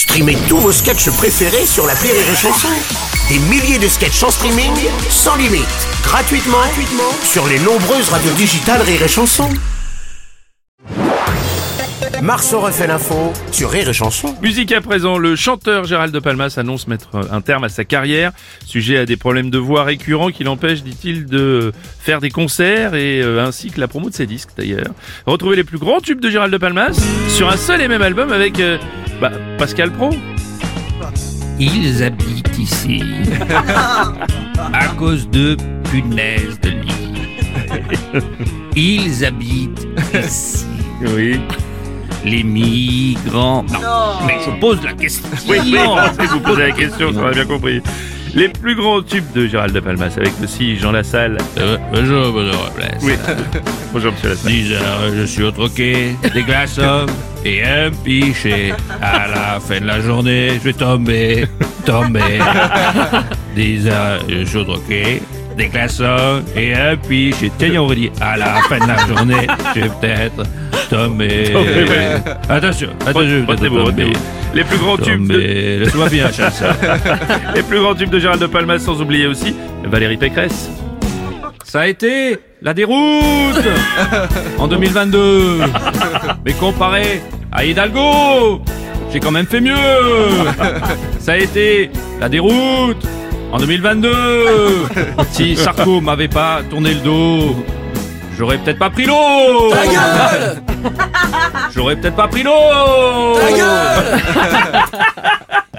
Streamez tous vos sketchs préférés sur la Rire et Chanson. Des milliers de sketchs en streaming, sans limite, gratuitement, gratuitement sur les nombreuses radios digitales Rire et Chanson. Marceau refait l'info sur Rire et Chanson. Musique à présent, le chanteur Gérald de Palmas annonce mettre un terme à sa carrière, sujet à des problèmes de voix récurrents qui l'empêchent, dit-il, de faire des concerts et euh, ainsi que la promo de ses disques d'ailleurs. Retrouvez les plus grands tubes de Gérald de Palmas sur un seul et même album avec euh, bah, Pascal Pro. Ils habitent ici à cause de punaises de lit. Ils habitent ici. Oui. Les migrants. Non, mais je pose la question. Oui, oui, c'est vous posez la question, ça va bien compris. Les plus grands tubes de Gérald de Palmas avec aussi Jean Lassalle. Euh, bonjour, bonjour. Oui. Bonjour Monsieur Lassalle. 10 heures, je suis au troquet, des glaçons et un pichet. À la fin de la journée, je vais tomber, tomber. 10 heures, je suis au troquet, des glaçons et un pichet. Tiens, on va dire, à la fin de la journée, je vais peut-être tomber. Attention, attention, retenez-vous. Les plus grands tubes de. Laisse-moi bien, chasseur. les plus grands tubes de Gérald de Palmas, sans oublier aussi Valérie Pécresse. Ça a été la déroute en 2022. Mais comparé à Hidalgo, j'ai quand même fait mieux. Ça a été la déroute en 2022. Si Sarko m'avait pas tourné le dos, j'aurais peut-être pas pris l'eau. J'aurais peut-être pas pris l'eau.